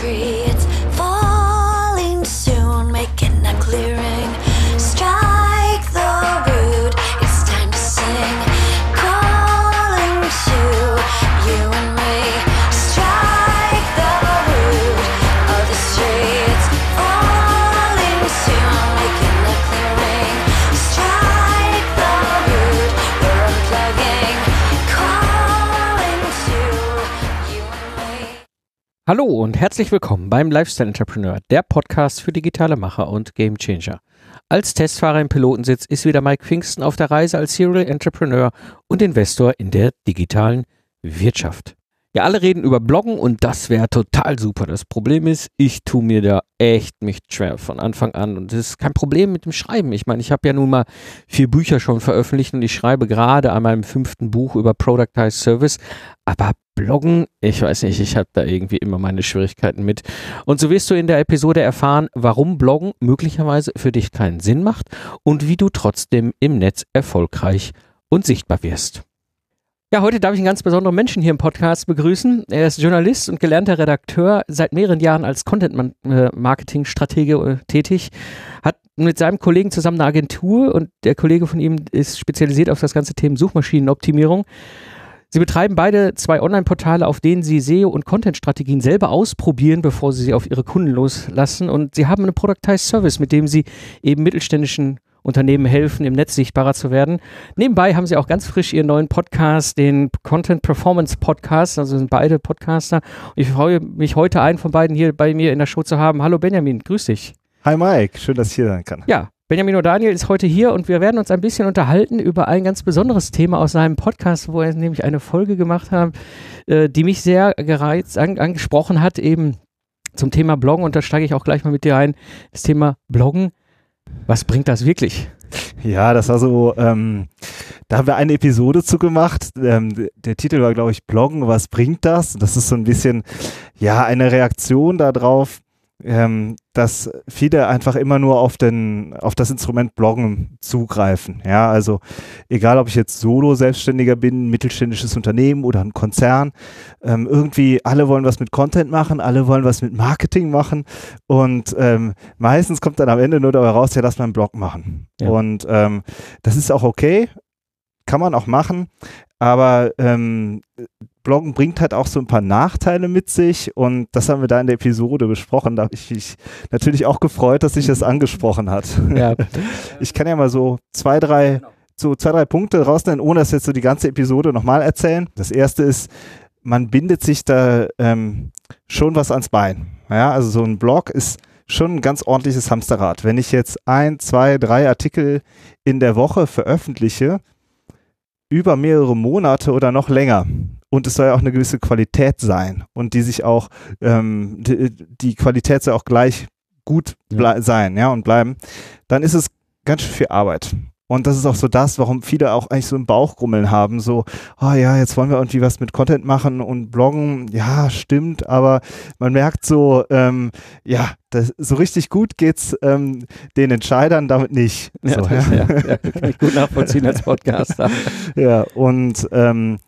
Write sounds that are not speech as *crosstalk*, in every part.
tree. Hallo und herzlich willkommen beim Lifestyle Entrepreneur, der Podcast für digitale Macher und Gamechanger. Als Testfahrer im Pilotensitz ist wieder Mike Pfingsten auf der Reise als Serial Entrepreneur und Investor in der digitalen Wirtschaft. Ja, alle reden über Bloggen und das wäre total super. Das Problem ist, ich tue mir da echt mich schwer von Anfang an und das ist kein Problem mit dem Schreiben. Ich meine, ich habe ja nun mal vier Bücher schon veröffentlicht und ich schreibe gerade an meinem fünften Buch über Productized Service, aber Bloggen, ich weiß nicht, ich habe da irgendwie immer meine Schwierigkeiten mit. Und so wirst du in der Episode erfahren, warum Bloggen möglicherweise für dich keinen Sinn macht und wie du trotzdem im Netz erfolgreich und sichtbar wirst. Ja, heute darf ich einen ganz besonderen Menschen hier im Podcast begrüßen. Er ist Journalist und gelernter Redakteur, seit mehreren Jahren als Content-Marketing-Stratege äh, tätig, hat mit seinem Kollegen zusammen eine Agentur und der Kollege von ihm ist spezialisiert auf das ganze Thema Suchmaschinenoptimierung. Sie betreiben beide zwei Online-Portale, auf denen sie SEO- und Content-Strategien selber ausprobieren, bevor sie sie auf ihre Kunden loslassen. Und sie haben einen Productized Service, mit dem sie eben mittelständischen Unternehmen helfen, im Netz sichtbarer zu werden. Nebenbei haben sie auch ganz frisch ihren neuen Podcast, den Content Performance Podcast. Also sind beide Podcaster. Und ich freue mich heute, einen von beiden hier bei mir in der Show zu haben. Hallo Benjamin, grüß dich. Hi Mike, schön, dass ich hier sein kann. Ja, Benjamin O'Daniel ist heute hier und wir werden uns ein bisschen unterhalten über ein ganz besonderes Thema aus seinem Podcast, wo er nämlich eine Folge gemacht hat, äh, die mich sehr gereizt an, angesprochen hat, eben zum Thema Bloggen. Und da steige ich auch gleich mal mit dir ein. Das Thema Bloggen. Was bringt das wirklich? Ja, das war so, ähm, da haben wir eine Episode zu gemacht. Ähm, der Titel war, glaube ich, Bloggen, was bringt das? Das ist so ein bisschen, ja, eine Reaktion darauf, ähm, dass viele einfach immer nur auf den, auf das Instrument Bloggen zugreifen. Ja, also egal, ob ich jetzt Solo-Selbstständiger bin, mittelständisches Unternehmen oder ein Konzern, ähm, irgendwie alle wollen was mit Content machen, alle wollen was mit Marketing machen und ähm, meistens kommt dann am Ende nur dabei raus, ja, lass mal einen Blog machen. Ja. Und ähm, das ist auch okay, kann man auch machen, aber ähm, Bloggen bringt halt auch so ein paar Nachteile mit sich und das haben wir da in der Episode besprochen. Da habe ich mich natürlich auch gefreut, dass sich das angesprochen hat. Ja, *laughs* Ich kann ja mal so zwei, drei, so zwei, drei Punkte rausnehmen, ohne dass jetzt so die ganze Episode nochmal erzählen. Das erste ist, man bindet sich da ähm, schon was ans Bein. Ja, also so ein Blog ist schon ein ganz ordentliches Hamsterrad. Wenn ich jetzt ein, zwei, drei Artikel in der Woche veröffentliche, über mehrere Monate oder noch länger. Und es soll ja auch eine gewisse Qualität sein und die sich auch, ähm, die, die Qualität soll auch gleich gut blei- sein, ja, und bleiben, dann ist es ganz schön viel Arbeit. Und das ist auch so das, warum viele auch eigentlich so ein Bauchgrummeln haben, so, oh ja, jetzt wollen wir irgendwie was mit Content machen und bloggen, ja, stimmt, aber man merkt so, ähm, ja, das, so richtig gut geht's ähm, den Entscheidern damit nicht. ja, so, das, ja. ja, kann ich gut nachvollziehen als Podcaster. *laughs* ja, und ähm,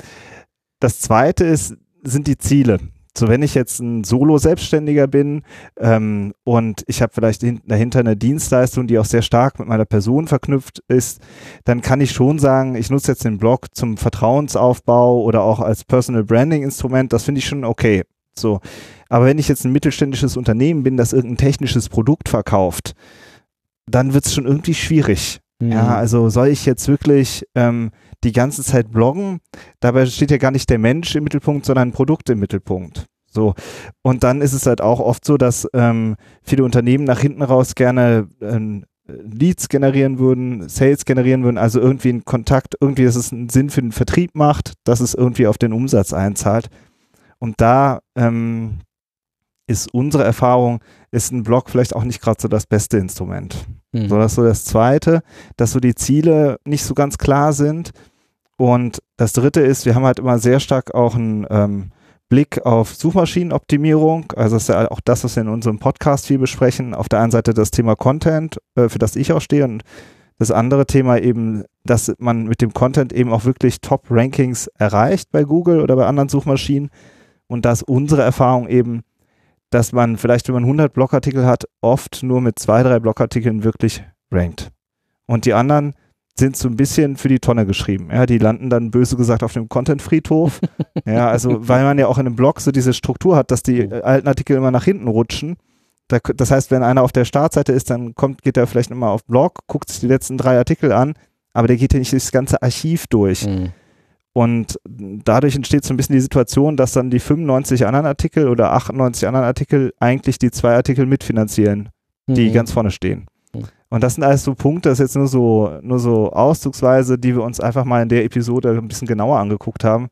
das zweite ist, sind die Ziele. So, wenn ich jetzt ein Solo-Selbstständiger bin ähm, und ich habe vielleicht hin- dahinter eine Dienstleistung, die auch sehr stark mit meiner Person verknüpft ist, dann kann ich schon sagen, ich nutze jetzt den Blog zum Vertrauensaufbau oder auch als Personal Branding-Instrument. Das finde ich schon okay. So, aber wenn ich jetzt ein mittelständisches Unternehmen bin, das irgendein technisches Produkt verkauft, dann wird es schon irgendwie schwierig. Ja, also soll ich jetzt wirklich ähm, die ganze Zeit bloggen? Dabei steht ja gar nicht der Mensch im Mittelpunkt, sondern ein Produkt im Mittelpunkt. So. Und dann ist es halt auch oft so, dass ähm, viele Unternehmen nach hinten raus gerne ähm, Leads generieren würden, Sales generieren würden, also irgendwie einen Kontakt, irgendwie, dass es einen Sinn für den Vertrieb macht, dass es irgendwie auf den Umsatz einzahlt. Und da ähm, ist unsere Erfahrung, ist ein Blog vielleicht auch nicht gerade so das beste Instrument. Mhm. So, das ist so das Zweite, dass so die Ziele nicht so ganz klar sind. Und das Dritte ist, wir haben halt immer sehr stark auch einen ähm, Blick auf Suchmaschinenoptimierung. Also das ist ja auch das, was wir in unserem Podcast viel besprechen. Auf der einen Seite das Thema Content, äh, für das ich auch stehe, und das andere Thema eben, dass man mit dem Content eben auch wirklich Top-Rankings erreicht bei Google oder bei anderen Suchmaschinen. Und da ist unsere Erfahrung eben, dass man vielleicht, wenn man 100 Blogartikel hat, oft nur mit zwei, drei Blogartikeln wirklich rankt. Und die anderen sind so ein bisschen für die Tonne geschrieben. Ja, die landen dann böse gesagt auf dem Content-Friedhof. *laughs* ja, also weil man ja auch in einem Blog so diese Struktur hat, dass die alten Artikel immer nach hinten rutschen. Da, das heißt, wenn einer auf der Startseite ist, dann kommt, geht er vielleicht nochmal auf Blog, guckt sich die letzten drei Artikel an, aber der geht ja nicht das ganze Archiv durch. Mhm. Und dadurch entsteht so ein bisschen die Situation, dass dann die 95 anderen Artikel oder 98 anderen Artikel eigentlich die zwei Artikel mitfinanzieren, die Mhm. ganz vorne stehen. Mhm. Und das sind alles so Punkte, das ist jetzt nur so, nur so auszugsweise, die wir uns einfach mal in der Episode ein bisschen genauer angeguckt haben.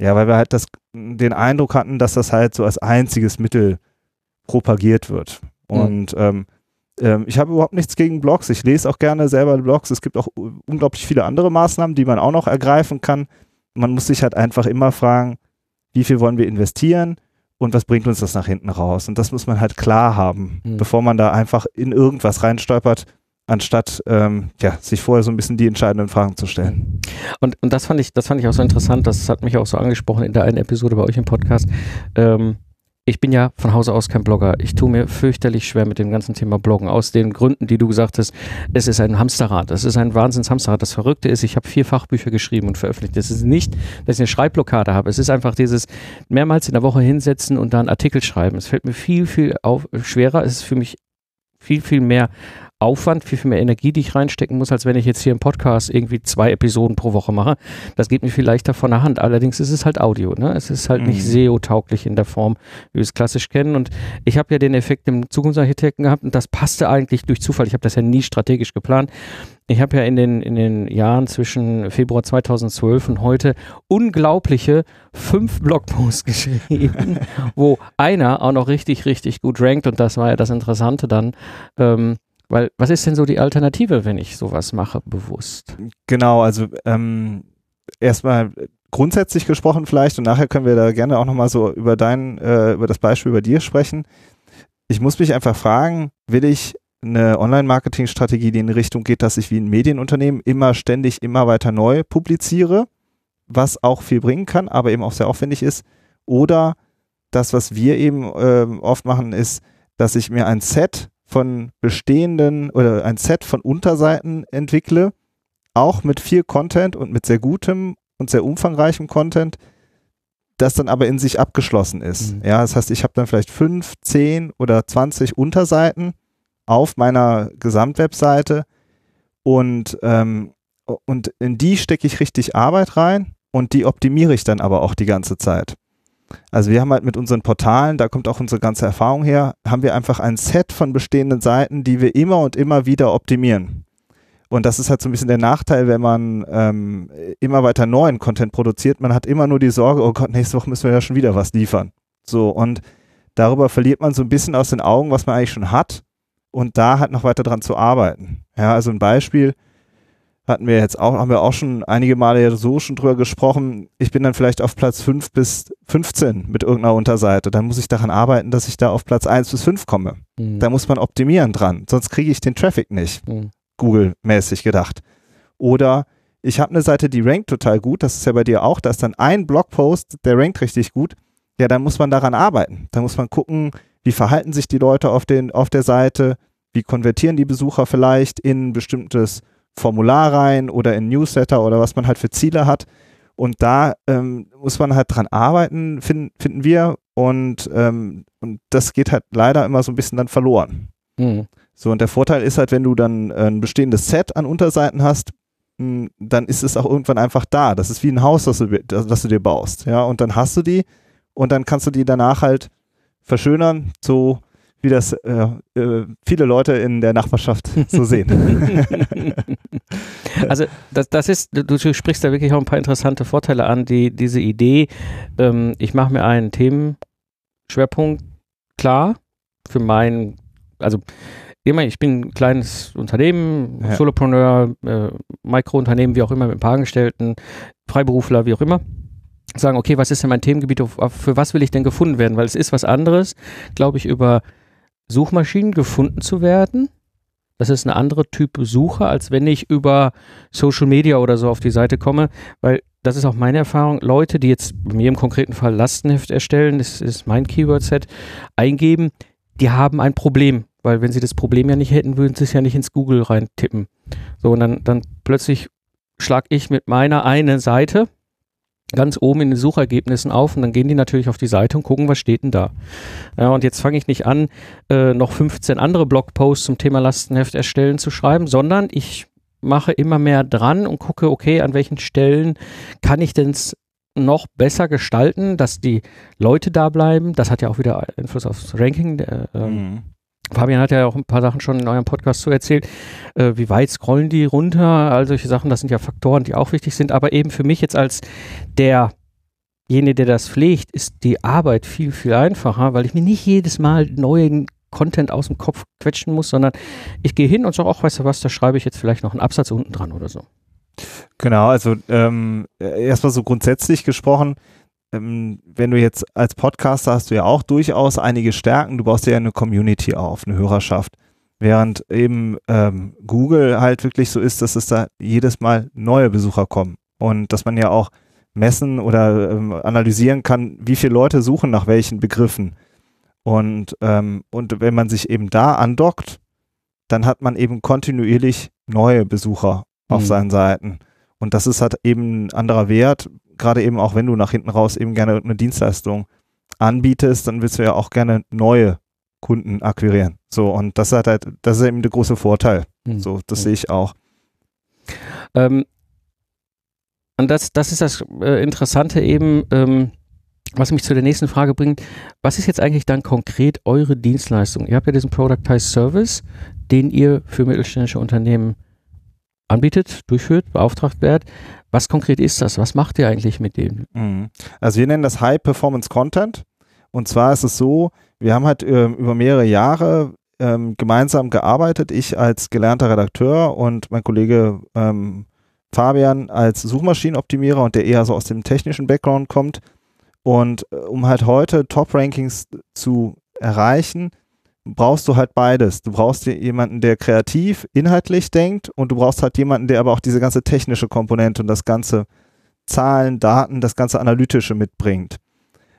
Ja, weil wir halt das, den Eindruck hatten, dass das halt so als einziges Mittel propagiert wird. Mhm. Und ähm, ähm, ich habe überhaupt nichts gegen Blogs. Ich lese auch gerne selber Blogs. Es gibt auch unglaublich viele andere Maßnahmen, die man auch noch ergreifen kann. Man muss sich halt einfach immer fragen, wie viel wollen wir investieren und was bringt uns das nach hinten raus? Und das muss man halt klar haben, Mhm. bevor man da einfach in irgendwas reinstolpert, anstatt ähm, ja, sich vorher so ein bisschen die entscheidenden Fragen zu stellen. Und, und das fand ich, das fand ich auch so interessant, das hat mich auch so angesprochen in der einen Episode bei euch im Podcast. Ähm, ich bin ja von Hause aus kein Blogger. Ich tue mir fürchterlich schwer mit dem ganzen Thema Bloggen. Aus den Gründen, die du gesagt hast, es ist ein Hamsterrad. Es ist ein Wahnsinns-Hamsterrad. Das Verrückte ist, ich habe vier Fachbücher geschrieben und veröffentlicht. Es ist nicht, dass ich eine Schreibblockade habe. Es ist einfach dieses mehrmals in der Woche hinsetzen und dann Artikel schreiben. Es fällt mir viel, viel auf, schwerer. Es ist für mich viel, viel mehr Aufwand, viel, viel mehr Energie, die ich reinstecken muss, als wenn ich jetzt hier im Podcast irgendwie zwei Episoden pro Woche mache. Das geht mir viel leichter von der Hand. Allerdings ist es halt Audio. Ne? Es ist halt nicht Mhm. SEO-tauglich in der Form, wie wir es klassisch kennen. Und ich habe ja den Effekt im Zukunftsarchitekten gehabt und das passte eigentlich durch Zufall. Ich habe das ja nie strategisch geplant. Ich habe ja in den, in den Jahren zwischen Februar 2012 und heute unglaubliche fünf Blogposts *laughs* geschrieben, wo einer auch noch richtig, richtig gut rankt und das war ja das Interessante dann. Ähm, weil, was ist denn so die Alternative, wenn ich sowas mache, bewusst? Genau, also ähm, erstmal grundsätzlich gesprochen vielleicht und nachher können wir da gerne auch nochmal so über dein, äh, über das Beispiel bei dir sprechen. Ich muss mich einfach fragen, will ich eine Online-Marketing-Strategie, die in die Richtung geht, dass ich wie ein Medienunternehmen immer ständig, immer weiter neu publiziere, was auch viel bringen kann, aber eben auch sehr aufwendig ist. Oder das, was wir eben ähm, oft machen, ist, dass ich mir ein Set von bestehenden oder ein Set von Unterseiten entwickle, auch mit viel Content und mit sehr gutem und sehr umfangreichem Content, das dann aber in sich abgeschlossen ist. Mhm. Ja, das heißt, ich habe dann vielleicht fünf, zehn oder 20 Unterseiten auf meiner Gesamtwebseite und, ähm, und in die stecke ich richtig Arbeit rein und die optimiere ich dann aber auch die ganze Zeit. Also wir haben halt mit unseren Portalen, da kommt auch unsere ganze Erfahrung her, haben wir einfach ein Set von bestehenden Seiten, die wir immer und immer wieder optimieren. Und das ist halt so ein bisschen der Nachteil, wenn man ähm, immer weiter neuen Content produziert. Man hat immer nur die Sorge, oh Gott, nächste Woche müssen wir ja schon wieder was liefern. So, und darüber verliert man so ein bisschen aus den Augen, was man eigentlich schon hat und da halt noch weiter dran zu arbeiten. Ja, also ein Beispiel hatten wir jetzt auch, haben wir auch schon einige Male ja so schon drüber gesprochen. Ich bin dann vielleicht auf Platz 5 bis 15 mit irgendeiner Unterseite. Dann muss ich daran arbeiten, dass ich da auf Platz 1 bis 5 komme. Hm. Da muss man optimieren dran, sonst kriege ich den Traffic nicht. Hm. Google-mäßig gedacht. Oder ich habe eine Seite, die rankt total gut, das ist ja bei dir auch, da ist dann ein Blogpost, der rankt richtig gut. Ja, dann muss man daran arbeiten. Da muss man gucken, wie verhalten sich die Leute auf, den, auf der Seite, wie konvertieren die Besucher vielleicht in ein bestimmtes Formular rein oder in Newsletter oder was man halt für Ziele hat. Und da ähm, muss man halt dran arbeiten, finden, finden wir. Und, ähm, und das geht halt leider immer so ein bisschen dann verloren. Hm. So, und der Vorteil ist halt, wenn du dann äh, ein bestehendes Set an Unterseiten hast, mh, dann ist es auch irgendwann einfach da. Das ist wie ein Haus, das du, das, das du dir baust. Ja, und dann hast du die und dann kannst du die danach halt verschönern, so wie das äh, äh, viele Leute in der Nachbarschaft so sehen. *laughs* Also das, das ist, du, sprichst da wirklich auch ein paar interessante Vorteile an, die diese Idee, ähm, ich mache mir einen Themenschwerpunkt klar für mein, also immer, ich bin ein kleines Unternehmen, Ja. Solopreneur, äh, Mikrounternehmen, wie auch immer, mit ein paar Angestellten, Freiberufler, wie auch immer. Sagen, okay, was ist denn mein Themengebiet, für was will ich denn gefunden werden? Weil es ist was anderes, glaube ich, über Suchmaschinen gefunden zu werden, Das ist eine andere Typ Besucher, als wenn ich über Social Media oder so auf die Seite komme, weil das ist auch meine Erfahrung. Leute, die jetzt bei mir im konkreten Fall Lastenheft erstellen, das ist mein Keyword-Set, eingeben, die haben ein Problem, weil wenn sie das Problem ja nicht hätten, würden sie es ja nicht ins Google reintippen. So, und dann, dann plötzlich schlage ich mit meiner einen Seite ganz oben in den Suchergebnissen auf und dann gehen die natürlich auf die Seite und gucken, was steht denn da. Ja, und jetzt fange ich nicht an, äh, noch 15 andere Blogposts zum Thema Lastenheft erstellen zu schreiben, sondern ich mache immer mehr dran und gucke, okay, an welchen Stellen kann ich denn noch besser gestalten, dass die Leute da bleiben. Das hat ja auch wieder Einfluss aufs Ranking. Äh, mhm. Fabian hat ja auch ein paar Sachen schon in eurem Podcast zu erzählt. Äh, wie weit scrollen die runter? All solche Sachen, das sind ja Faktoren, die auch wichtig sind. Aber eben für mich jetzt als derjenige, der das pflegt, ist die Arbeit viel, viel einfacher, weil ich mir nicht jedes Mal neuen Content aus dem Kopf quetschen muss, sondern ich gehe hin und sage, auch, weißt du was, da schreibe ich jetzt vielleicht noch einen Absatz unten dran oder so. Genau, also ähm, erstmal so grundsätzlich gesprochen, wenn du jetzt als Podcaster hast du ja auch durchaus einige Stärken. Du baust ja eine Community auf, eine Hörerschaft. Während eben ähm, Google halt wirklich so ist, dass es da jedes Mal neue Besucher kommen. Und dass man ja auch messen oder ähm, analysieren kann, wie viele Leute suchen nach welchen Begriffen. Und, ähm, und wenn man sich eben da andockt, dann hat man eben kontinuierlich neue Besucher auf mhm. seinen Seiten. Und das ist halt eben ein anderer Wert, gerade eben auch wenn du nach hinten raus eben gerne eine Dienstleistung anbietest, dann willst du ja auch gerne neue Kunden akquirieren. So, und das hat halt, das ist eben der große Vorteil. Mhm. So, das mhm. sehe ich auch. Ähm, und das, das ist das äh, Interessante eben, ähm, was mich zu der nächsten Frage bringt. Was ist jetzt eigentlich dann konkret eure Dienstleistung? Ihr habt ja diesen Productized Service, den ihr für mittelständische Unternehmen anbietet, durchführt, beauftragt werdet. Was konkret ist das? Was macht ihr eigentlich mit dem? Mhm. Also wir nennen das High Performance Content. Und zwar ist es so, wir haben halt äh, über mehrere Jahre ähm, gemeinsam gearbeitet. Ich als gelernter Redakteur und mein Kollege ähm, Fabian als Suchmaschinenoptimierer und der eher so aus dem technischen Background kommt. Und äh, um halt heute Top-Rankings zu erreichen, brauchst du halt beides. Du brauchst jemanden, der kreativ, inhaltlich denkt und du brauchst halt jemanden, der aber auch diese ganze technische Komponente und das ganze Zahlen, Daten, das ganze Analytische mitbringt.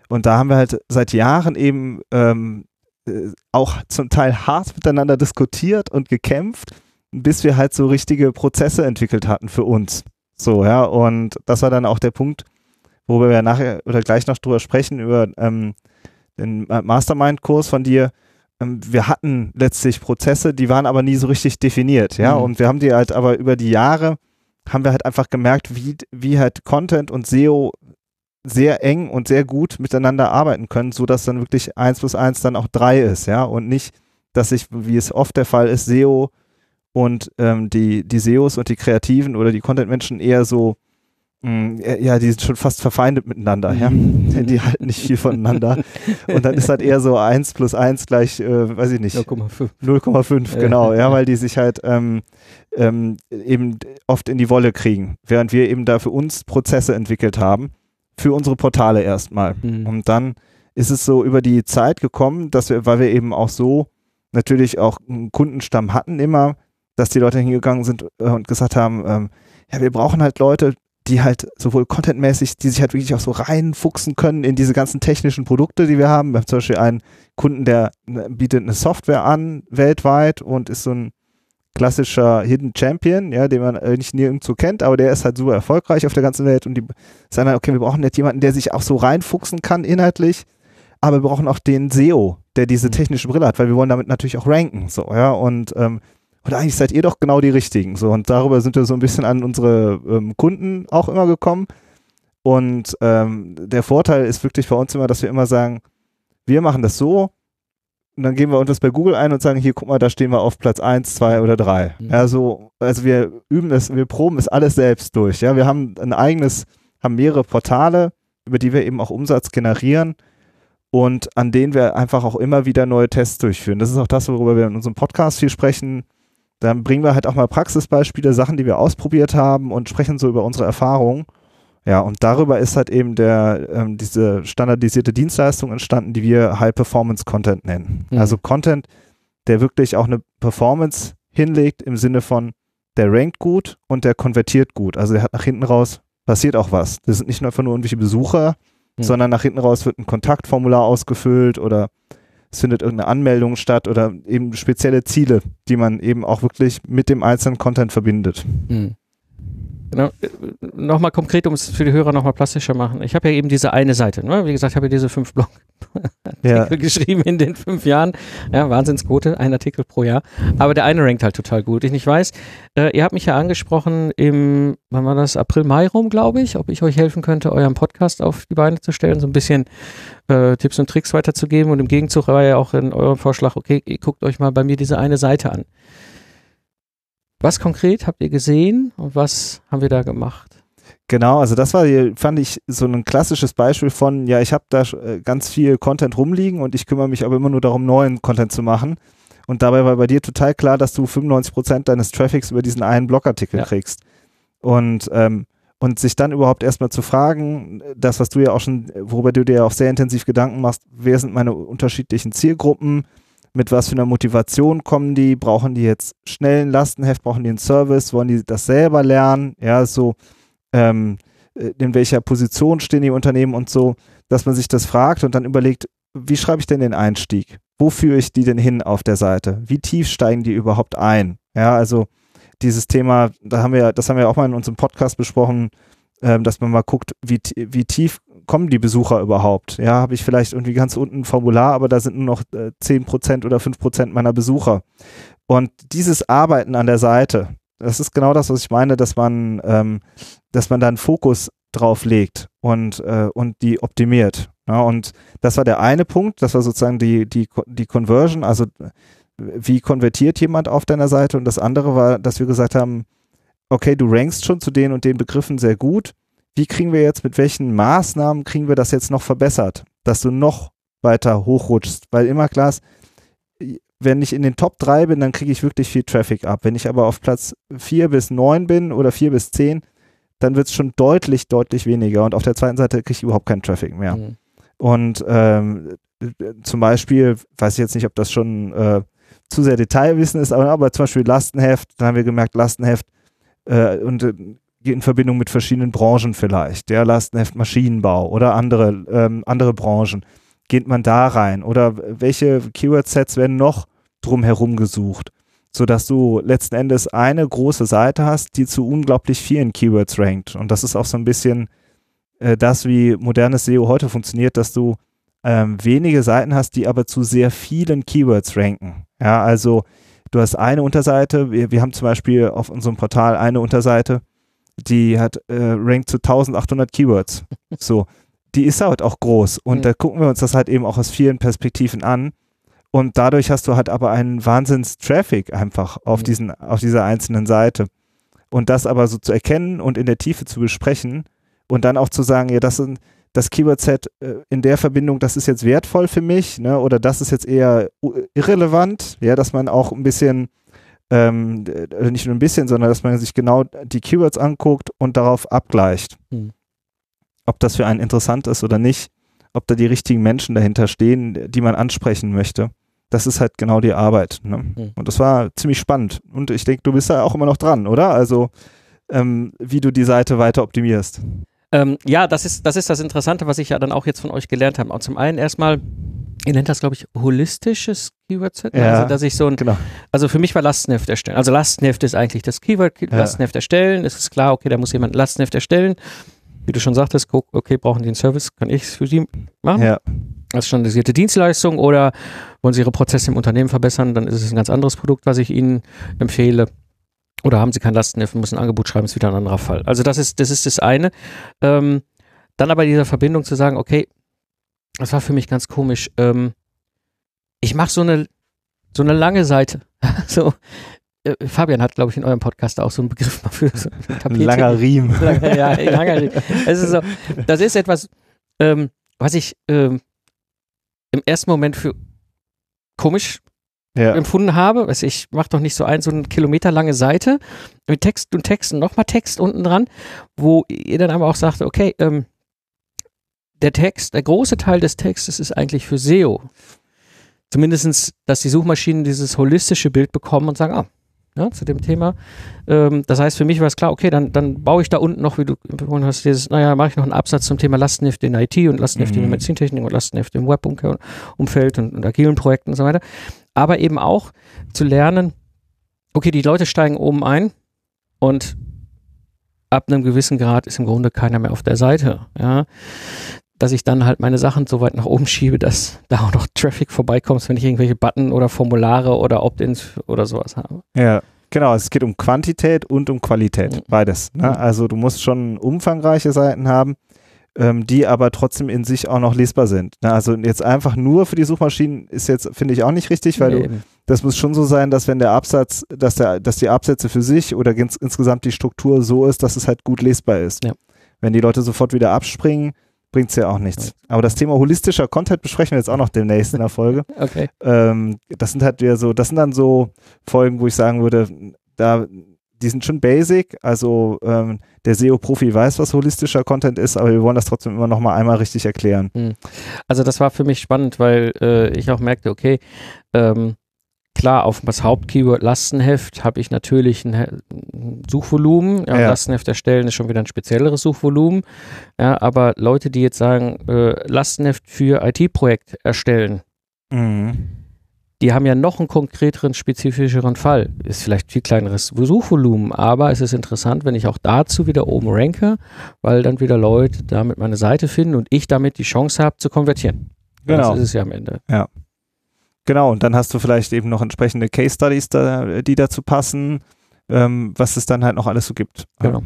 Und da haben wir halt seit Jahren eben ähm, äh, auch zum Teil hart miteinander diskutiert und gekämpft, bis wir halt so richtige Prozesse entwickelt hatten für uns. So, ja, und das war dann auch der Punkt, wo wir nachher oder gleich noch drüber sprechen, über ähm, den Mastermind-Kurs von dir, wir hatten letztlich Prozesse, die waren aber nie so richtig definiert, ja, mhm. und wir haben die halt aber über die Jahre haben wir halt einfach gemerkt, wie, wie halt Content und SEO sehr eng und sehr gut miteinander arbeiten können, so dass dann wirklich eins plus eins dann auch drei ist, ja, und nicht, dass sich, wie es oft der Fall ist, SEO und ähm, die, die SEOs und die Kreativen oder die Content-Menschen eher so ja, die sind schon fast verfeindet miteinander, ja. Mhm. Die halten nicht viel voneinander. Und dann ist halt eher so 1 plus 1 gleich, äh, weiß ich nicht. 0,5. 0,5, genau, ja, weil die sich halt ähm, ähm, eben oft in die Wolle kriegen. Während wir eben da für uns Prozesse entwickelt haben, für unsere Portale erstmal. Mhm. Und dann ist es so über die Zeit gekommen, dass wir, weil wir eben auch so natürlich auch einen Kundenstamm hatten immer, dass die Leute hingegangen sind äh, und gesagt haben, ähm, ja, wir brauchen halt Leute, die halt sowohl contentmäßig, die sich halt wirklich auch so reinfuchsen können in diese ganzen technischen Produkte, die wir haben. Wir haben zum Beispiel einen Kunden, der ne, bietet eine Software an weltweit und ist so ein klassischer Hidden Champion, ja, den man nicht nirgendwo kennt, aber der ist halt super erfolgreich auf der ganzen Welt und die sagen dann, okay, wir brauchen jetzt jemanden, der sich auch so reinfuchsen kann inhaltlich, aber wir brauchen auch den SEO, der diese mhm. technische Brille hat, weil wir wollen damit natürlich auch ranken, so, ja, und ähm, und eigentlich seid ihr doch genau die Richtigen. So, und darüber sind wir so ein bisschen an unsere ähm, Kunden auch immer gekommen. Und ähm, der Vorteil ist wirklich bei uns immer, dass wir immer sagen, wir machen das so, und dann geben wir uns das bei Google ein und sagen, hier, guck mal, da stehen wir auf Platz 1, 2 oder 3. Mhm. Also, also wir üben es, wir proben es alles selbst durch. Ja, wir haben ein eigenes, haben mehrere Portale, über die wir eben auch Umsatz generieren und an denen wir einfach auch immer wieder neue Tests durchführen. Das ist auch das, worüber wir in unserem Podcast viel sprechen. Dann bringen wir halt auch mal Praxisbeispiele, Sachen, die wir ausprobiert haben und sprechen so über unsere Erfahrungen. Ja, und darüber ist halt eben der, ähm, diese standardisierte Dienstleistung entstanden, die wir High Performance Content nennen. Mhm. Also Content, der wirklich auch eine Performance hinlegt im Sinne von, der rankt gut und der konvertiert gut. Also der hat nach hinten raus, passiert auch was. Das sind nicht nur einfach nur irgendwelche Besucher, Hm. sondern nach hinten raus wird ein Kontaktformular ausgefüllt oder findet irgendeine Anmeldung statt oder eben spezielle Ziele, die man eben auch wirklich mit dem einzelnen Content verbindet. Hm. Genau. Nochmal konkret, um es für die Hörer nochmal plastischer machen. Ich habe ja eben diese eine Seite. Ne? Wie gesagt, ich habe ja diese fünf Blog *laughs* Ja, geschrieben in den fünf Jahren. Ja, Wahnsinnsquote, ein Artikel pro Jahr. Aber der eine rankt halt total gut. Ich nicht weiß, äh, ihr habt mich ja angesprochen im, wann war das, April, Mai rum, glaube ich, ob ich euch helfen könnte, euren Podcast auf die Beine zu stellen, so ein bisschen äh, Tipps und Tricks weiterzugeben. Und im Gegenzug war ja auch in eurem Vorschlag, okay, ihr guckt euch mal bei mir diese eine Seite an. Was konkret habt ihr gesehen und was haben wir da gemacht? genau. Also das war, fand ich, so ein klassisches Beispiel von, ja, ich habe da äh, ganz viel Content rumliegen und ich kümmere mich aber immer nur darum, neuen Content zu machen. Und dabei war bei dir total klar, dass du 95% deines Traffics über diesen einen Blogartikel Ja. kriegst. Und, ähm, und sich dann überhaupt erstmal zu fragen, das, was du ja auch schon, worüber du dir auch sehr intensiv Gedanken machst, wer sind meine unterschiedlichen Zielgruppen, mit was für einer Motivation kommen die, brauchen die jetzt schnell ein Lastenheft, brauchen die einen Service, wollen die das selber lernen, ja, so, ähm, äh, in welcher Position stehen die Unternehmen und so, dass man sich das fragt und dann überlegt, wie schreibe ich denn den Einstieg? Wo führe ich die denn hin auf der Seite? Wie tief steigen die überhaupt ein? Ja, also dieses Thema, da haben wir, das haben wir auch mal in unserem Podcast besprochen, ähm, dass man mal guckt, wie, wie tief kommen die Besucher überhaupt? Ja, habe ich vielleicht irgendwie ganz unten ein Formular, aber da sind nur noch äh, 10% oder 5% meiner Besucher. Und dieses Arbeiten an der Seite, das ist genau das, was ich meine, dass man, ähm, dass man da einen Fokus drauf legt und, äh, und die optimiert. Ja, und das war der eine Punkt, das war sozusagen die, die, die Conversion, also wie konvertiert jemand auf deiner Seite und das andere war, dass wir gesagt haben, okay, du rankst schon zu den und den Begriffen sehr gut. Wie kriegen wir jetzt, mit welchen Maßnahmen kriegen wir das jetzt noch verbessert, dass du noch weiter hochrutschst? Weil immer klar ist, wenn ich in den Top 3 bin, dann kriege ich wirklich viel Traffic ab. Wenn ich aber auf Platz 4 bis 9 bin oder 4 bis 10, dann wird es schon deutlich, deutlich weniger. Und auf der zweiten Seite kriege ich überhaupt keinen Traffic mehr. Hm. Und ähm, äh, zum Beispiel, weiß ich jetzt nicht, ob das schon äh, zu sehr Detailwissen ist, aber, aber zum Beispiel Lastenheft, dann haben wir gemerkt, Lastenheft äh, und äh, in Verbindung mit verschiedenen Branchen vielleicht, der Lastenheft Maschinenbau oder andere, ähm, andere Branchen. Geht man da rein? Oder welche Keyword-Sets werden noch drumherum gesucht? Sodass du letzten Endes eine große Seite hast, die zu unglaublich vielen Keywords rankt. Und das ist auch so ein bisschen äh, das, wie modernes SEO heute funktioniert, dass du ähm, wenige Seiten hast, die aber zu sehr vielen Keywords ranken. Ja, also du hast eine Unterseite, wir, wir haben zum Beispiel auf unserem Portal eine Unterseite, die hat äh, rankt zu 1800 Keywords. *laughs* So, die ist halt auch groß und Mhm. da gucken wir uns das halt eben auch aus vielen Perspektiven an. Und dadurch hast du halt aber einen Wahnsinns-Traffic einfach auf, Mhm. diesen, auf dieser einzelnen Seite. Und das aber so zu erkennen und in der Tiefe zu besprechen und dann auch zu sagen, ja, das sind das Keyword-Set äh, in der Verbindung, das ist jetzt wertvoll für mich, ne, oder das ist jetzt eher irrelevant, ja, dass man auch ein bisschen, ähm, äh, nicht nur ein bisschen, sondern dass man sich genau die Keywords anguckt und darauf abgleicht. Hm. Ob das für einen interessant ist oder nicht, ob da die richtigen Menschen dahinter stehen, die man ansprechen möchte. Das ist halt genau die Arbeit. Ne? Hm. Und das war ziemlich spannend. Und ich denke, du bist da auch immer noch dran, oder? Also, ähm, wie du die Seite weiter optimierst. Ähm, ja, das ist, das ist das Interessante, was ich ja dann auch jetzt von euch gelernt habe. Und zum einen erstmal, ihr nennt das, glaube ich, holistisches Keyword-Set. Ja. Also, dass ich so ein, Genau. also für mich war Lastenheft erstellen. Also Lastenheft ist eigentlich das Keyword, Lastenheft erstellen. Es ist klar, okay, da muss jemand Lastenheft erstellen. Wie du schon sagtest, guck, okay, brauchen die einen Service, kann ich es für sie machen? Ja. als standardisierte Dienstleistung oder wollen Sie Ihre Prozesse im Unternehmen verbessern, dann ist es ein ganz anderes Produkt, was ich Ihnen empfehle. Oder haben Sie kein Lastenheft müssen ein Angebot schreiben, ist wieder ein anderer Fall. Also das ist das, ist das eine. Ähm, dann aber dieser Verbindung zu sagen, okay, das war für mich ganz komisch. Ähm, ich mache so eine, so eine lange Seite. *laughs* so, äh, Fabian hat, glaube ich, in eurem Podcast auch so einen Begriff mal für so Ein Tapete. langer Riemen. *laughs* Lange, ja, lange. Es ist so, das ist etwas, ähm, was ich ähm, im ersten Moment für komisch Ja. empfunden habe. Also ich mache doch nicht so ein, so eine kilometerlange Seite mit Text und Text und nochmal Text unten dran, wo ihr dann aber auch sagt, okay, ähm, der Text, der große Teil des Textes ist eigentlich für SEO. Zumindestens, dass die Suchmaschinen dieses holistische Bild bekommen und sagen, ah, ja, zu dem Thema. Ähm, das heißt, für mich war es klar, okay, dann, dann baue ich da unten noch, wie du empfohlen hast, dieses, naja, mache ich noch einen Absatz zum Thema Lastenheft in IT und Lastenheft in der Mhm. Medizintechnik und Lastenheft im Webumfeld und, und agilen Projekten und so weiter. Aber eben auch zu lernen, okay, die Leute steigen oben ein und ab einem gewissen Grad ist im Grunde keiner mehr auf der Seite. Ja, dass ich dann halt meine Sachen so weit nach oben schiebe, dass da auch noch Traffic vorbeikommt, wenn ich irgendwelche Button oder Formulare oder Opt-ins oder sowas habe. Ja, genau. Es geht um Quantität und um Qualität. Mhm. Beides. Ne? Mhm. Also du musst schon umfangreiche Seiten haben, ähm, die aber trotzdem in sich auch noch lesbar sind. Ne? Also jetzt einfach nur für die Suchmaschinen ist jetzt, finde ich, auch nicht richtig, weil du, Eben. das muss schon so sein, dass wenn der Absatz, dass der, dass die Absätze für sich oder ins, insgesamt die Struktur so ist, dass es halt gut lesbar ist. Ja. Wenn die Leute sofort wieder abspringen, bringt es ja auch nichts. Aber das Thema holistischer Content besprechen wir jetzt auch noch demnächst in der Folge. *laughs* Okay. Ähm, das sind halt wieder so, das sind dann so Folgen, wo ich sagen würde, da, die sind schon basic, also ähm, der SEO-Profi weiß, was holistischer Content ist, aber wir wollen das trotzdem immer noch mal einmal richtig erklären. Also das war für mich spannend, weil äh, ich auch merkte, okay, ähm, klar, auf das Hauptkeyword Lastenheft habe ich natürlich ein, Suchvolumen. Ja, Ja. Lastenheft erstellen ist schon wieder ein spezielleres Suchvolumen. Ja, aber Leute, die jetzt sagen, äh, Lastenheft für IT-Projekt erstellen, die haben ja noch einen konkreteren, spezifischeren Fall. Ist vielleicht viel kleineres Suchvolumen, aber es ist interessant, wenn ich auch dazu wieder oben ranke, weil dann wieder Leute damit meine Seite finden und ich damit die Chance habe zu konvertieren. Genau. Das ist es ja am Ende. Genau, und dann hast du vielleicht eben noch entsprechende Case Studies, da, die dazu passen, ähm, was es dann halt noch alles so gibt. Genau.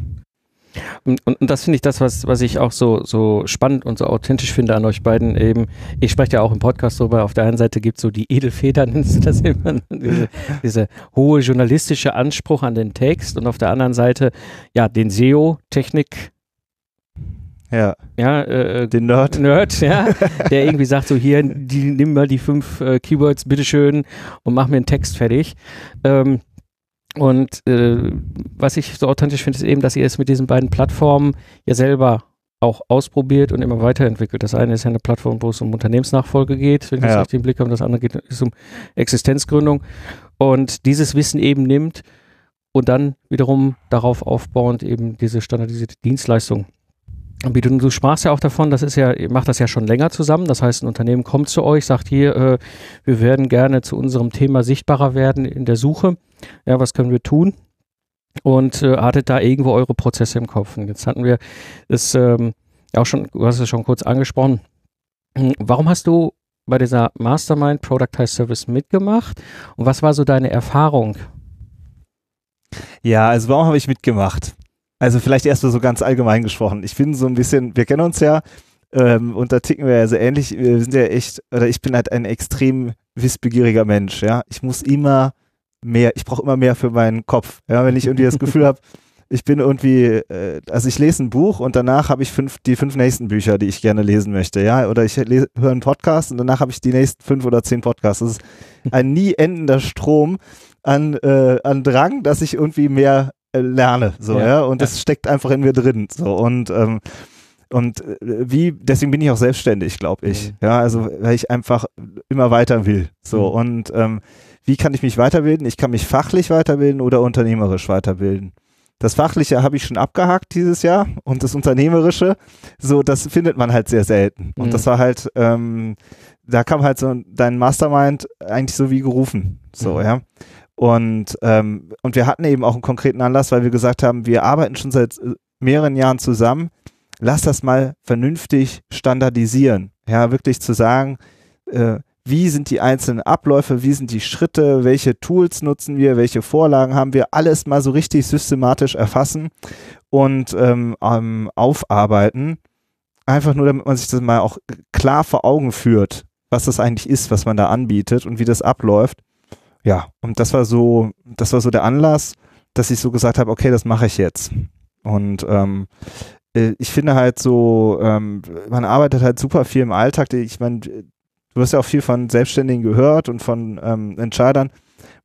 Und, und, und das finde ich das, was, was ich auch so, so spannend und so authentisch finde an euch beiden eben. Ich spreche ja auch im Podcast drüber. Auf der einen Seite gibt es so die Edelfeder, nennst *laughs* du das immer, diese, diese hohe journalistische Anspruch an den Text und auf der anderen Seite ja den SEO-Technik, Ja, ja, äh, den Nerd. Nerd, ja, *laughs* der irgendwie sagt so hier, die, nimm mal die fünf äh, Keywords, bitteschön, und mach mir einen Text fertig. Ähm, und äh, was ich so authentisch finde, ist eben, dass ihr es mit diesen beiden Plattformen ja selber auch ausprobiert und immer weiterentwickelt. Das eine ist ja eine Plattform, wo es um Unternehmensnachfolge geht, wenn ich das Ja. richtig im Blick habe, das andere geht ist um Existenzgründung. Und dieses Wissen eben nimmt und dann wiederum darauf aufbauend eben diese standardisierte Dienstleistung anbietet. Und du sprachst ja auch davon, das ist ja, ihr macht das ja schon länger zusammen. Das heißt, ein Unternehmen kommt zu euch, sagt hier, äh, wir werden gerne zu unserem Thema sichtbarer werden in der Suche. Ja, was können wir tun? Und äh, hattet da irgendwo eure Prozesse im Kopf. Und jetzt hatten wir es ähm, auch schon, du hast es schon kurz angesprochen. Warum hast du bei dieser Mastermind Productize Service mitgemacht? Und was war so deine Erfahrung? Ja, also warum habe ich mitgemacht? Also vielleicht erst mal so ganz allgemein gesprochen. Ich bin so ein bisschen, wir kennen uns ja ähm, und da ticken wir ja so ähnlich. Wir sind ja echt, oder ich bin halt ein extrem wissbegieriger Mensch, ja. Ich muss immer mehr, ich brauche immer mehr für meinen Kopf. Ja, wenn ich irgendwie das Gefühl habe, *laughs* ich bin irgendwie, äh, also ich lese ein Buch und danach habe ich fünf, die fünf nächsten Bücher, die ich gerne lesen möchte, ja. Oder ich lese, höre einen Podcast und danach habe ich die nächsten fünf oder zehn Podcasts. Das ist ein nie endender Strom an, äh, an Drang, dass ich irgendwie mehr äh, lerne, so, Ja, ja. Und ja. das steckt einfach in mir drin, so. Und, ähm, und äh, wie, deswegen bin ich auch selbstständig, glaube ich. Mhm. Ja, also, weil ich einfach immer weiter will, so. Mhm. Und, ähm, wie kann ich mich weiterbilden? Ich kann mich fachlich weiterbilden oder unternehmerisch weiterbilden. Das Fachliche habe ich schon abgehakt dieses Jahr und das Unternehmerische, so, das findet man halt sehr selten. Und Mhm. das war halt, ähm, da kam halt so dein Mastermind eigentlich so wie gerufen, so, Mhm. ja. Und, ähm, und wir hatten eben auch einen konkreten Anlass, weil wir gesagt haben, wir arbeiten schon seit äh, mehreren Jahren zusammen. Lass das mal vernünftig standardisieren. Ja, wirklich zu sagen, äh, wie sind die einzelnen Abläufe, wie sind die Schritte, welche Tools nutzen wir, welche Vorlagen haben wir, alles mal so richtig systematisch erfassen und ähm, aufarbeiten. Einfach nur, damit man sich das mal auch klar vor Augen führt, was das eigentlich ist, was man da anbietet und wie das abläuft. Ja, und das war so, das war so der Anlass, dass ich so gesagt habe, okay, das mache ich jetzt. Und ähm, äh, ich finde halt so, ähm, man arbeitet halt super viel im Alltag. Ich meine, du hast ja auch viel von Selbstständigen gehört und von ähm, Entscheidern.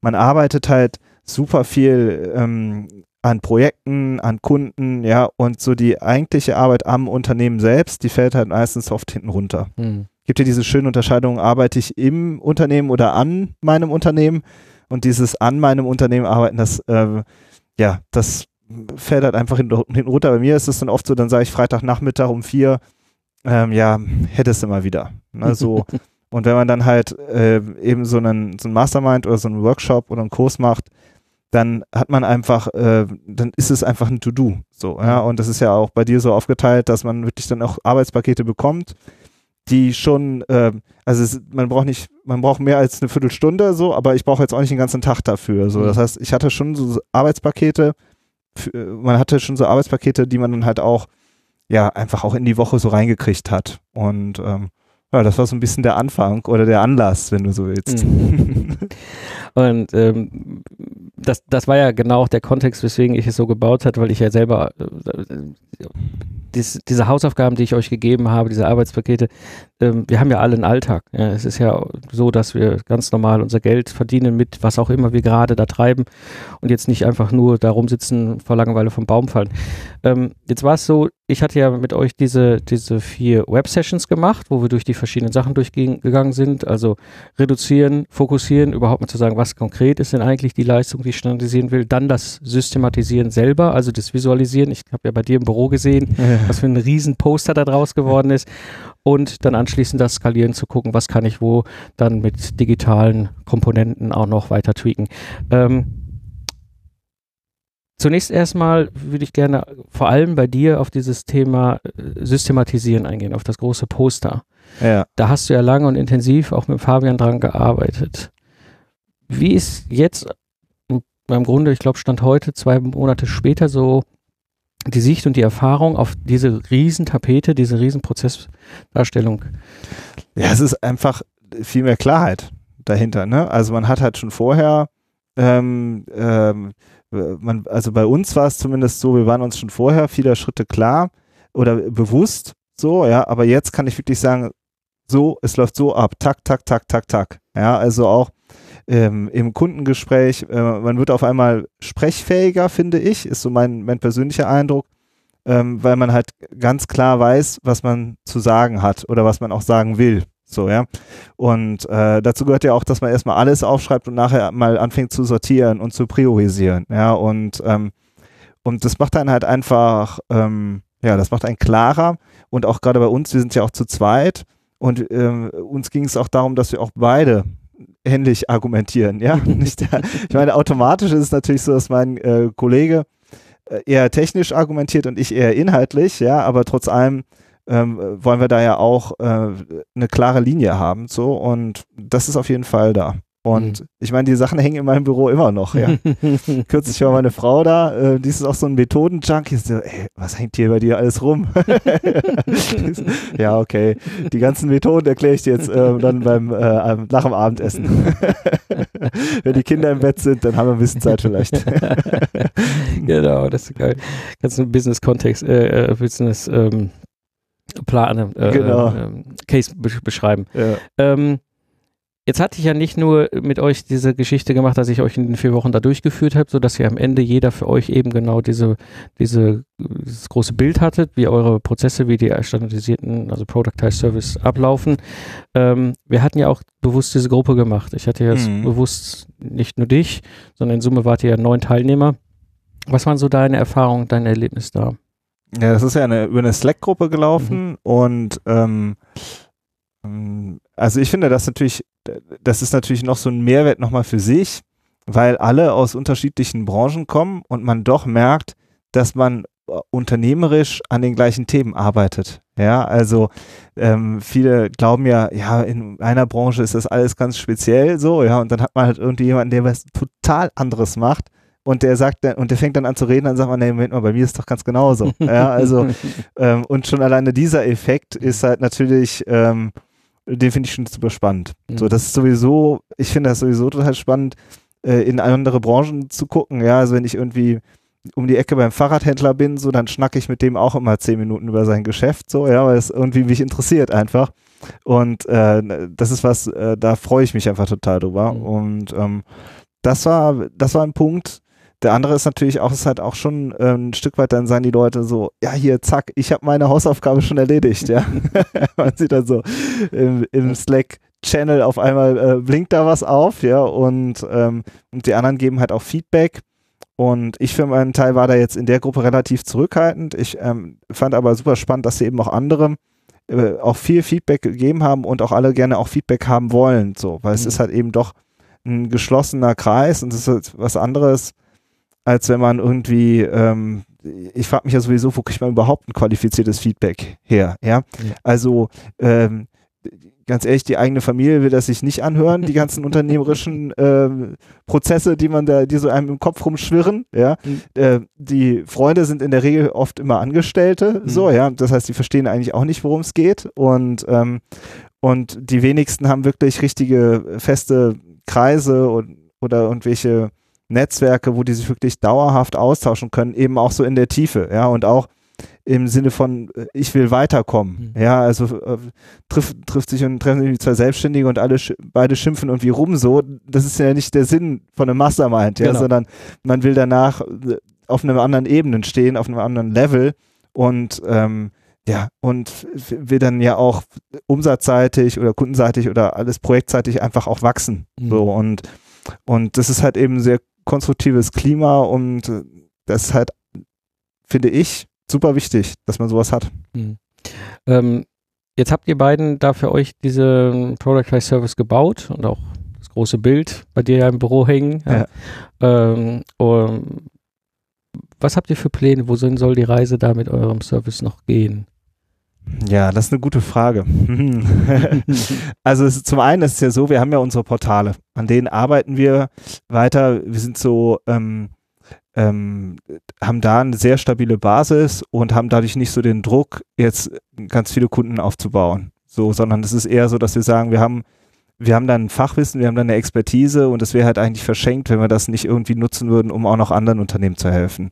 Man arbeitet halt super viel ähm, an Projekten, an Kunden, ja, und so die eigentliche Arbeit am Unternehmen selbst, die fällt halt meistens oft hinten runter Hm. gibt ja diese schöne Unterscheidung, arbeite ich im Unternehmen oder an meinem Unternehmen. und dieses an meinem Unternehmen arbeiten, das, äh, ja, das fällt halt einfach hinten hin runter. Bei mir ist es dann oft so, dann sage ich Freitagnachmittag um vier, ähm, ja, hättest du mal wieder. Ne, so. *laughs* und wenn man dann halt äh, eben so einen, so einen Mastermind oder so einen Workshop oder einen Kurs macht, dann hat man einfach, äh, dann ist es einfach ein To-Do. So, ja, und das ist ja auch bei dir so aufgeteilt, dass man wirklich dann auch Arbeitspakete bekommt, die schon, äh, also es, man braucht nicht, man braucht mehr als eine Viertelstunde so, aber ich brauche jetzt auch nicht den ganzen Tag dafür. So, das heißt, ich hatte schon so Arbeitspakete, man hatte schon so Arbeitspakete, die man dann halt auch, ja, einfach auch in die Woche so reingekriegt hat. Und ähm, ja, das war so ein bisschen der Anfang oder der Anlass, wenn du so willst. Mhm. *laughs* Und ähm, das, das war ja genau auch der Kontext, weswegen ich es so gebaut hat, weil ich ja selber äh, dies, diese Hausaufgaben, die ich euch gegeben habe, diese Arbeitspakete, ähm, wir haben ja alle einen Alltag. Ja. Es ist ja so, dass wir ganz normal unser Geld verdienen mit was auch immer wir gerade da treiben und jetzt nicht einfach nur da rumsitzen vor Langeweile vom Baum fallen. Ähm, jetzt war es so, ich hatte ja mit euch diese, diese vier Web-Sessions gemacht, wo wir durch die verschiedenen Sachen durchgegangen sind, also reduzieren, fokussieren, überhaupt mal zu sagen, was konkret ist denn eigentlich die Leistung, die ich standardisieren will, dann das Systematisieren selber, also das Visualisieren. Ich habe ja bei dir im Büro gesehen, Ja. was für ein riesen Poster da draus geworden ist und dann anschließend das Skalieren zu gucken, was kann ich wo dann mit digitalen Komponenten auch noch weiter tweaken. Ähm, Zunächst erstmal würde ich gerne vor allem bei dir auf dieses Thema äh, Systematisieren eingehen, auf das große Poster. Ja. Da hast du ja lange und intensiv auch mit Fabian dran gearbeitet. Wie ist jetzt im Grunde, ich glaube, Stand heute, zwei Monate später, so die Sicht und die Erfahrung auf diese Riesentapete, diese Riesenprozessdarstellung? Ja, es ist einfach viel mehr Klarheit dahinter. Ne? Also man hat halt schon vorher, ähm, ähm, man, also bei uns war es zumindest so, wir waren uns schon vorher vieler Schritte klar oder bewusst so, ja, aber jetzt kann ich wirklich sagen, so, es läuft so ab, tak, tak, tak, tak, tak. Ja, also auch ähm, im Kundengespräch, äh, man wird auf einmal sprechfähiger, finde ich, ist so mein, mein persönlicher Eindruck, ähm, weil man halt ganz klar weiß, was man zu sagen hat oder was man auch sagen will. So, ja. Und äh, dazu gehört ja auch, dass man erstmal alles aufschreibt und nachher mal anfängt zu sortieren und zu priorisieren. Ja, und, ähm, und das macht einen halt einfach, ähm, ja, das macht einen klarer. Und auch gerade bei uns, wir sind ja auch zu zweit und ähm, uns ging es auch darum, dass wir auch beide händlich argumentieren, ja. *laughs* Ich meine, automatisch ist es natürlich so, dass mein äh, Kollege äh, eher technisch argumentiert und ich eher inhaltlich, ja, aber trotz allem ähm, wollen wir da ja auch äh, eine klare Linie haben, so und das ist auf jeden Fall da. Und Mhm. ich meine, die Sachen hängen in meinem Büro immer noch, ja. *laughs* Kürzlich war meine Frau da, äh, die ist auch so ein Methoden-Junkie. So, ey, was hängt hier bei dir alles rum? *laughs* ja, okay. Die ganzen Methoden erkläre ich dir jetzt äh, dann beim, äh, nach dem Abendessen. *laughs* Wenn die Kinder im Bett sind, dann haben wir ein bisschen Zeit vielleicht. genau, das ist geil. Kannst du einen Business-Kontext, äh, äh, Business ähm, Plan, äh, Genau. ähm, Case be beschreiben. ja. Ähm, jetzt hatte ich ja nicht nur mit euch diese Geschichte gemacht, dass ich euch in den vier Wochen da durchgeführt habe, sodass ihr am Ende jeder für euch eben genau diese, diese, dieses große Bild hattet, wie eure Prozesse, wie die standardisierten, also Productized Service ablaufen. Ähm, wir hatten ja auch bewusst diese Gruppe gemacht. Ich hatte jetzt Mhm. bewusst nicht nur dich, sondern in Summe wart ihr ja neun Teilnehmer. Was waren so deine Erfahrungen, dein Erlebnis da? Ja, das ist ja eine, über eine Slack-Gruppe gelaufen und ähm, ähm, also ich finde das natürlich, das ist natürlich noch so ein Mehrwert nochmal für sich, weil alle aus unterschiedlichen Branchen kommen und man doch merkt, dass man äh, unternehmerisch an den gleichen Themen arbeitet. Ja, also ähm, viele glauben ja, ja, in einer Branche ist das alles ganz speziell so, ja, und dann hat man halt irgendwie jemanden, der was total anderes macht und der sagt dann, und der fängt dann an zu reden, dann sagt man, nee, Moment mal, bei mir ist doch ganz genauso. ja, also *laughs* ähm, und schon alleine dieser Effekt ist halt natürlich, ähm, den finde ich schon super spannend. Mhm. So, das ist sowieso, ich finde das sowieso total spannend, äh, in andere Branchen zu gucken. Ja, also wenn ich irgendwie um die Ecke beim Fahrradhändler bin, so, dann schnacke ich mit dem auch immer zehn Minuten über sein Geschäft, so, ja, weil es irgendwie mich interessiert einfach. Und äh, das ist was, äh, da freue ich mich einfach total drüber. Mhm. Und ähm, das war, das war ein Punkt. Der andere ist natürlich auch, ist halt auch schon äh, ein Stück weit, dann sagen die Leute so, ja hier, zack, ich habe meine Hausaufgabe schon erledigt, ja. *laughs* Man sieht dann so im, im Slack Channel auf einmal äh, blinkt da was auf, ja, und, ähm, und die anderen geben halt auch Feedback. Und ich für meinen Teil war da jetzt in der Gruppe relativ zurückhaltend. Ich ähm, fand aber super spannend, dass sie eben auch andere äh, auch viel Feedback gegeben haben und auch alle gerne auch Feedback haben wollen, so, weil mhm. es ist halt eben doch ein geschlossener Kreis und es ist halt was anderes, als wenn man irgendwie, ähm, ich frage mich ja sowieso, wo kriegt man überhaupt ein qualifiziertes Feedback her, ja? ja. Also ähm, ganz ehrlich, die eigene Familie will das sich nicht anhören, die ganzen *laughs* unternehmerischen äh, Prozesse, die man da, die so einem im Kopf rumschwirren, ja. Mhm. Äh, die Freunde sind in der Regel oft immer Angestellte, mhm. so, ja. Das heißt, die verstehen eigentlich auch nicht, worum es geht und, ähm, und die wenigsten haben wirklich richtige feste Kreise und, oder irgendwelche Netzwerke, wo die sich wirklich dauerhaft austauschen können, eben auch so in der Tiefe, ja, und auch im Sinne von, äh, ich will weiterkommen. Mhm. Ja, also äh, trifft, trifft sich und treffen sich zwei Selbstständige und alle sch beide schimpfen irgendwie rum so. Das ist ja nicht der Sinn von einem Mastermind, ja, genau. sondern man will danach äh, auf einer anderen Ebene stehen, auf einem anderen Level und ähm, ja, und will dann ja auch umsatzseitig oder kundenseitig oder alles projektseitig einfach auch wachsen. Mhm. So und, und das ist halt eben sehr konstruktives Klima und das ist halt, finde ich, super wichtig, dass man sowas hat. Mhm. Ähm, jetzt habt ihr beiden da für euch diese Product by Service gebaut und auch das große Bild bei dir ja im Büro hängen. Ja. Ähm, was habt ihr für Pläne? Wohin soll die Reise da mit eurem Service noch gehen? Ja, das ist eine gute Frage. *laughs* also es, zum einen ist es ja so, wir haben ja unsere Portale, an denen arbeiten wir weiter. Wir sind so ähm, ähm, haben da eine sehr stabile Basis und haben dadurch nicht so den Druck, jetzt ganz viele Kunden aufzubauen. So, sondern es ist eher so, dass wir sagen, wir haben, wir haben dann Fachwissen, wir haben dann eine Expertise und es wäre halt eigentlich verschenkt, wenn wir das nicht irgendwie nutzen würden, um auch noch anderen Unternehmen zu helfen.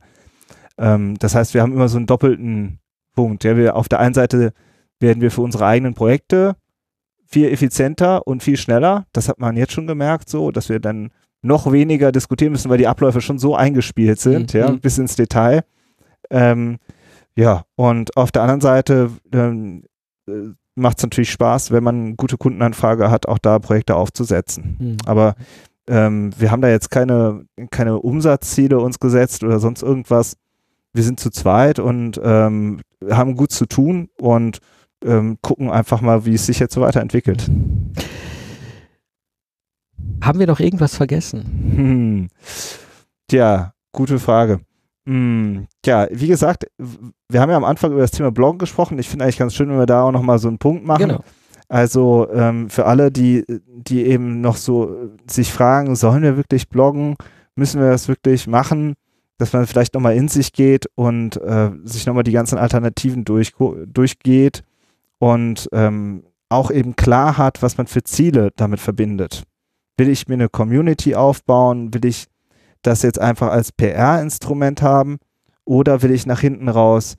Ähm, das heißt, wir haben immer so einen doppelten Punkt. Ja, wir auf der einen Seite werden wir für unsere eigenen Projekte viel effizienter und viel schneller. Das hat man jetzt schon gemerkt, so, dass wir dann noch weniger diskutieren müssen, weil die Abläufe schon so eingespielt sind, mhm. ja, bis ins Detail. Ähm, ja, und auf der anderen Seite ähm, äh, macht es natürlich Spaß, wenn man gute Kundenanfrage hat, auch da Projekte aufzusetzen. Mhm. Aber ähm, wir haben da jetzt keine, keine Umsatzziele uns gesetzt oder sonst irgendwas. Wir sind zu zweit und ähm, haben gut zu tun und ähm, gucken einfach mal, wie es sich jetzt so weiterentwickelt. Haben wir noch irgendwas vergessen? Hm. Tja, gute Frage. Hm. Tja, wie gesagt, wir haben ja am Anfang über das Thema Bloggen gesprochen. Ich finde eigentlich ganz schön, wenn wir da auch nochmal so einen Punkt machen. Genau. Also ähm, für alle, die, die eben noch so sich fragen, sollen wir wirklich bloggen? Müssen wir das wirklich machen? Dass man vielleicht nochmal in sich geht und äh, sich nochmal die ganzen Alternativen durch, durchgeht und ähm, auch eben klar hat, was man für Ziele damit verbindet. Will ich mir eine Community aufbauen? Will ich das jetzt einfach als PR-Instrument haben? Oder will ich nach hinten raus,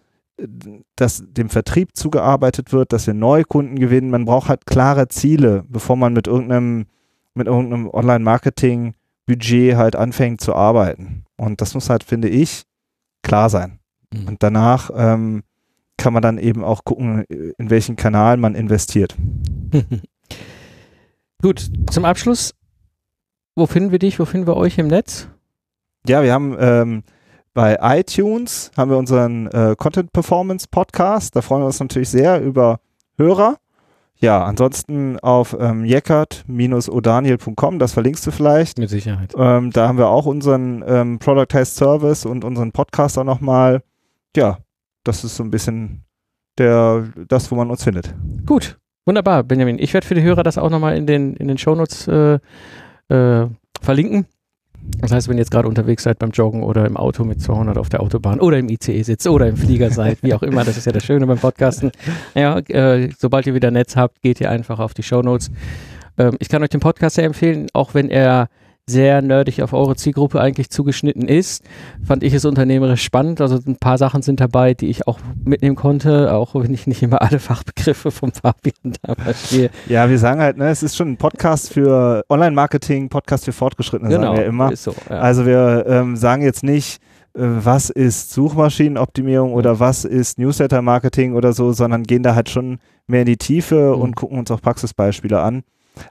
dass dem Vertrieb zugearbeitet wird, dass wir neue Kunden gewinnen? Man braucht halt klare Ziele, bevor man mit irgendeinem, mit irgendeinem Online-Marketing-Budget halt anfängt zu arbeiten. Und das muss halt, finde ich, klar sein. Mhm. Und danach ähm, kann man dann eben auch gucken, in welchen Kanal man investiert. *laughs* Gut, zum Abschluss wo finden wir dich? Wo finden wir euch im Netz? Ja, wir haben ähm, bei iTunes haben wir unseren äh, Content Performance Podcast. Da freuen wir uns natürlich sehr über Hörer. Ja, ansonsten auf ähm, jeckert-odaniel.com, das verlinkst du vielleicht. Mit Sicherheit. Ähm, da haben wir auch unseren ähm, Productized Service und unseren Podcast auch nochmal. Ja, das ist so ein bisschen der, das, wo man uns findet. Gut, wunderbar, Benjamin. Ich werde für die Hörer das auch nochmal in den, in den Shownotes äh, äh, verlinken. Das heißt, wenn ihr jetzt gerade unterwegs seid beim Joggen oder im Auto mit 200 auf der Autobahn oder im ICE sitzt oder im Flieger seid, wie auch immer, das ist ja das Schöne beim Podcasten. Ja, äh, sobald ihr wieder Netz habt, geht ihr einfach auf die Show Notes. Ähm, ich kann euch den Podcast sehr empfehlen, auch wenn er sehr nerdig auf eure Zielgruppe eigentlich zugeschnitten ist, fand ich es unternehmerisch spannend. Also ein paar Sachen sind dabei, die ich auch mitnehmen konnte, auch wenn ich nicht immer alle *laughs* Fachbegriffe vom Fabian da verstehe. Ja, wir sagen halt, ne, es ist schon ein Podcast für Online-Marketing, Podcast für Fortgeschrittene, genau, sagen wir immer. So, ja. Also wir ähm, sagen jetzt nicht, äh, was ist Suchmaschinenoptimierung oder was ist Newsletter-Marketing oder so, sondern gehen da halt schon mehr in die Tiefe mhm. und gucken uns auch Praxisbeispiele an.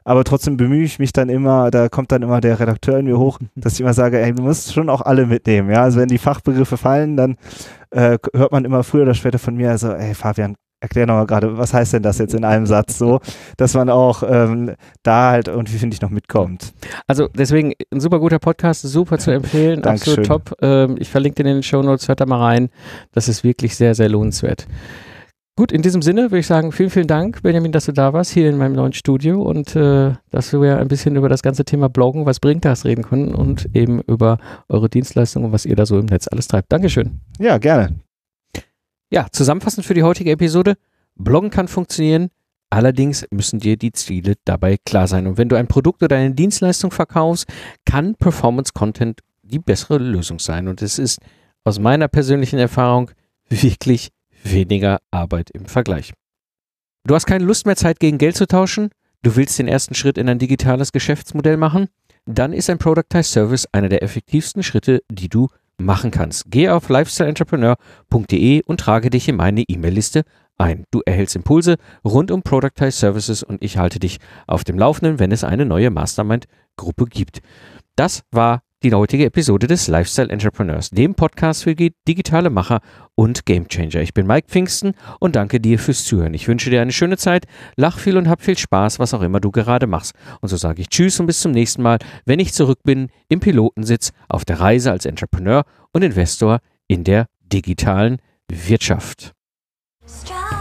Aber trotzdem bemühe ich mich dann immer, da kommt dann immer der Redakteur in mir hoch, dass ich immer sage, ey, du musst schon auch alle mitnehmen, ja, also wenn die Fachbegriffe fallen, dann äh, hört man immer früher oder später von mir, also, ey, Fabian, erklär nochmal gerade, was heißt denn das jetzt in einem Satz so, dass man auch ähm, da halt irgendwie, finde ich, noch mitkommt. Also deswegen ein super guter Podcast, super zu empfehlen, *laughs* absolut top. Ähm, ich verlinke den in den Show Notes, hört da mal rein. Das ist wirklich sehr, sehr lohnenswert. Gut, in diesem Sinne würde ich sagen, vielen, vielen Dank, Benjamin, dass du da warst, hier in meinem neuen Studio und äh, dass wir ein bisschen über das ganze Thema Bloggen, was bringt das, reden konnten und eben über eure Dienstleistungen und was ihr da so im Netz alles treibt. Dankeschön. Ja, gerne. Ja, zusammenfassend für die heutige Episode. Bloggen kann funktionieren, allerdings müssen dir die Ziele dabei klar sein. Und wenn du ein Produkt oder eine Dienstleistung verkaufst, kann Performance Content die bessere Lösung sein. Und es ist aus meiner persönlichen Erfahrung *laughs* wirklich weniger Arbeit im Vergleich. Du hast keine Lust mehr, Zeit gegen Geld zu tauschen? Du willst den ersten Schritt in ein digitales Geschäftsmodell machen? Dann ist ein Productized Service einer der effektivsten Schritte, die du machen kannst. Geh auf lifestyleentrepreneur.de und trage dich in meine E-Mail-Liste ein. Du erhältst Impulse rund um Productized Services und ich halte dich auf dem Laufenden, wenn es eine neue Mastermind-Gruppe gibt. Das war die heutige Episode des Lifestyle Entrepreneurs, dem Podcast für digitale Macher und Gamechanger. Ich bin Mike Pfingsten und danke dir fürs Zuhören. Ich wünsche dir eine schöne Zeit, lach viel und hab viel Spaß, was auch immer du gerade machst. Und so sage ich Tschüss und bis zum nächsten Mal, wenn ich zurück bin im Pilotensitz auf der Reise als Entrepreneur und Investor in der digitalen Wirtschaft. Strike